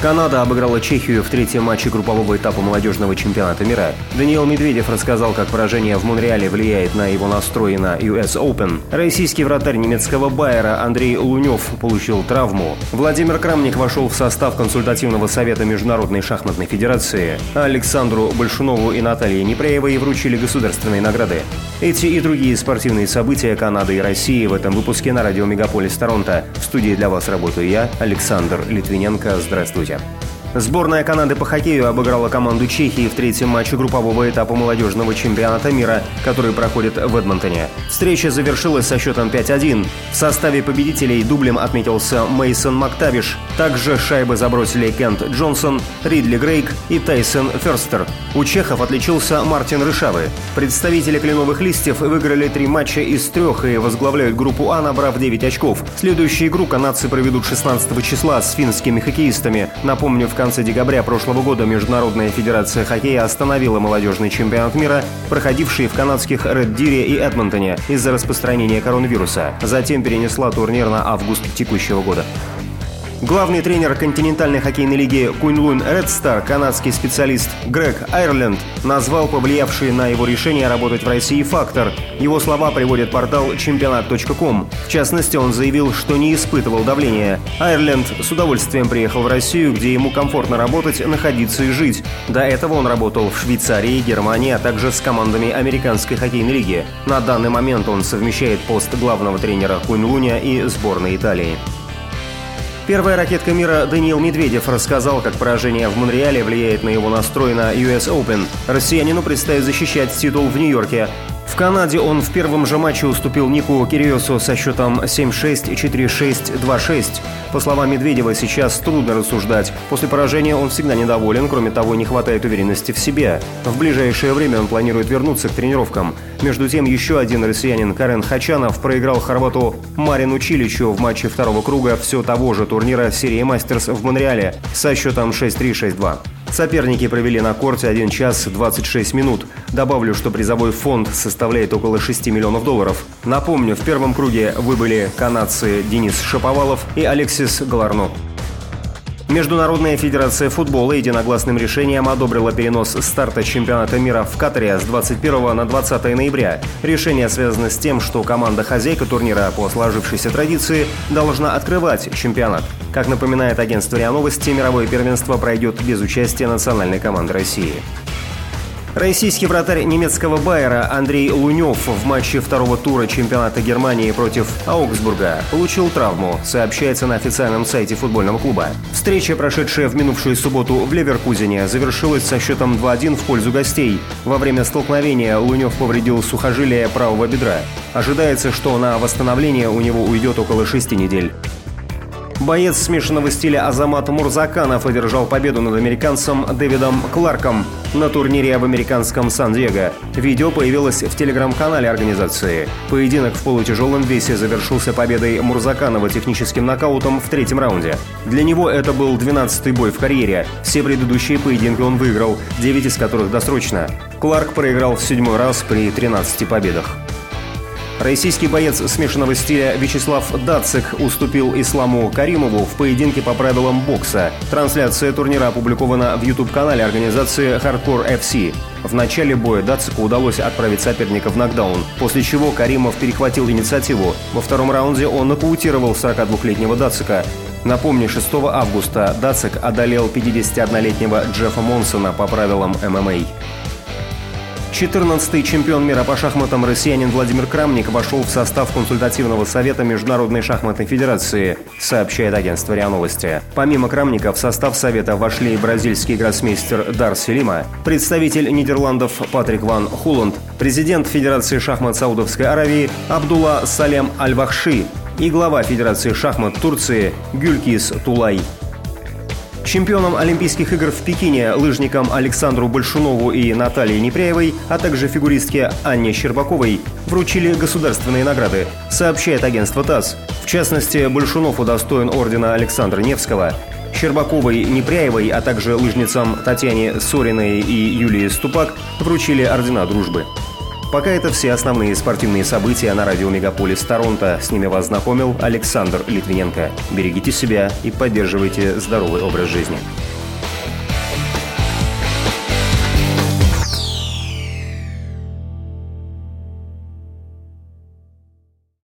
Канада обыграла Чехию в третьем матче группового этапа молодежного чемпионата мира. Даниил Медведев рассказал, как поражение в Монреале влияет на его настрой на US Open. Российский вратарь немецкого Байера Андрей Лунев получил травму. Владимир Крамник вошел в состав консультативного совета Международной шахматной федерации. Александру Большунову и Наталье Непряевой вручили государственные награды. Эти и другие спортивные события Канады и России в этом выпуске на радио Мегаполис Торонто. В студии для вас работаю я, Александр Литвиненко. Здравствуйте. Здравствуйте. Сборная Канады по хоккею обыграла команду Чехии в третьем матче группового этапа молодежного чемпионата мира, который проходит в Эдмонтоне. Встреча завершилась со счетом 5-1. В составе победителей дублем отметился Мейсон Мактавиш. Также шайбы забросили Кент Джонсон, Ридли Грейк и Тайсон Ферстер. У чехов отличился Мартин Рышавы. Представители кленовых листьев выиграли три матча из трех и возглавляют группу А, набрав 9 очков. Следующую игру канадцы проведут 16 числа с финскими хоккеистами. Напомню, в конце декабря прошлого года Международная федерация хоккея остановила молодежный чемпионат мира, проходивший в канадских Ред Дире и Эдмонтоне из-за распространения коронавируса. Затем перенесла турнир на август текущего года. Главный тренер континентальной хоккейной лиги Куньлун Ред Стар, канадский специалист Грег Айрленд, назвал повлиявший на его решение работать в России фактор. Его слова приводит портал чемпионат.ком. В частности, он заявил, что не испытывал давления. Айрленд с удовольствием приехал в Россию, где ему комфортно работать, находиться и жить. До этого он работал в Швейцарии, Германии, а также с командами американской хоккейной лиги. На данный момент он совмещает пост главного тренера Куньлуня и сборной Италии. Первая ракетка мира Даниил Медведев рассказал, как поражение в Монреале влияет на его настрой на US Open. Россиянину предстоит защищать титул в Нью-Йорке. В Канаде он в первом же матче уступил Нику Кириосу со счетом 7-6, 4-6, 2-6. По словам Медведева, сейчас трудно рассуждать. После поражения он всегда недоволен, кроме того, не хватает уверенности в себе. В ближайшее время он планирует вернуться к тренировкам. Между тем, еще один россиянин Карен Хачанов проиграл хорвату Марину Чиличу в матче второго круга все того же турнира серии «Мастерс» в Монреале со счетом 6-3, 6-2. Соперники провели на корте 1 час 26 минут. Добавлю, что призовой фонд составляет около 6 миллионов долларов. Напомню, в первом круге выбыли канадцы Денис Шаповалов и Алексис Галарно. Международная федерация футбола единогласным решением одобрила перенос старта чемпионата мира в Катаре с 21 на 20 ноября. Решение связано с тем, что команда-хозяйка турнира по сложившейся традиции должна открывать чемпионат. Как напоминает агентство РИА Новости, мировое первенство пройдет без участия национальной команды России. Российский вратарь немецкого Байера Андрей Лунев в матче второго тура чемпионата Германии против Аугсбурга получил травму, сообщается на официальном сайте футбольного клуба. Встреча, прошедшая в минувшую субботу в Леверкузене, завершилась со счетом 2-1 в пользу гостей. Во время столкновения Лунев повредил сухожилие правого бедра. Ожидается, что на восстановление у него уйдет около шести недель. Боец смешанного стиля Азамат Мурзаканов одержал победу над американцем Дэвидом Кларком на турнире в американском Сан-Диего. Видео появилось в телеграм-канале организации. Поединок в полутяжелом весе завершился победой Мурзаканова техническим нокаутом в третьем раунде. Для него это был 12-й бой в карьере. Все предыдущие поединки он выиграл, 9 из которых досрочно. Кларк проиграл в седьмой раз при 13 победах. Российский боец смешанного стиля Вячеслав Дацик уступил Исламу Каримову в поединке по правилам бокса. Трансляция турнира опубликована в YouTube-канале организации Hardcore FC. В начале боя Дацику удалось отправить соперника в нокдаун, после чего Каримов перехватил инициативу. Во втором раунде он нокаутировал 42-летнего Дацика. Напомню, 6 августа Дацик одолел 51-летнего Джеффа Монсона по правилам ММА. 14-й чемпион мира по шахматам россиянин Владимир Крамник вошел в состав консультативного совета Международной шахматной федерации, сообщает агентство РИА Новости. Помимо Крамника в состав совета вошли бразильский гроссмейстер Дарси Лима, представитель Нидерландов Патрик Ван Хуланд, президент Федерации шахмат Саудовской Аравии Абдулла Салем Аль-Вахши и глава Федерации шахмат Турции Гюлькис Тулай. Чемпионам Олимпийских игр в Пекине, лыжникам Александру Большунову и Наталье Непряевой, а также фигуристке Анне Щербаковой вручили государственные награды, сообщает агентство ТАСС. В частности, Большунов удостоен ордена Александра Невского, Щербаковой, Непряевой, а также лыжницам Татьяне Сориной и Юлии Ступак вручили ордена дружбы. Пока это все основные спортивные события на радио Мегаполис Торонто. С ними вас знакомил Александр Литвиненко. Берегите себя и поддерживайте здоровый образ жизни.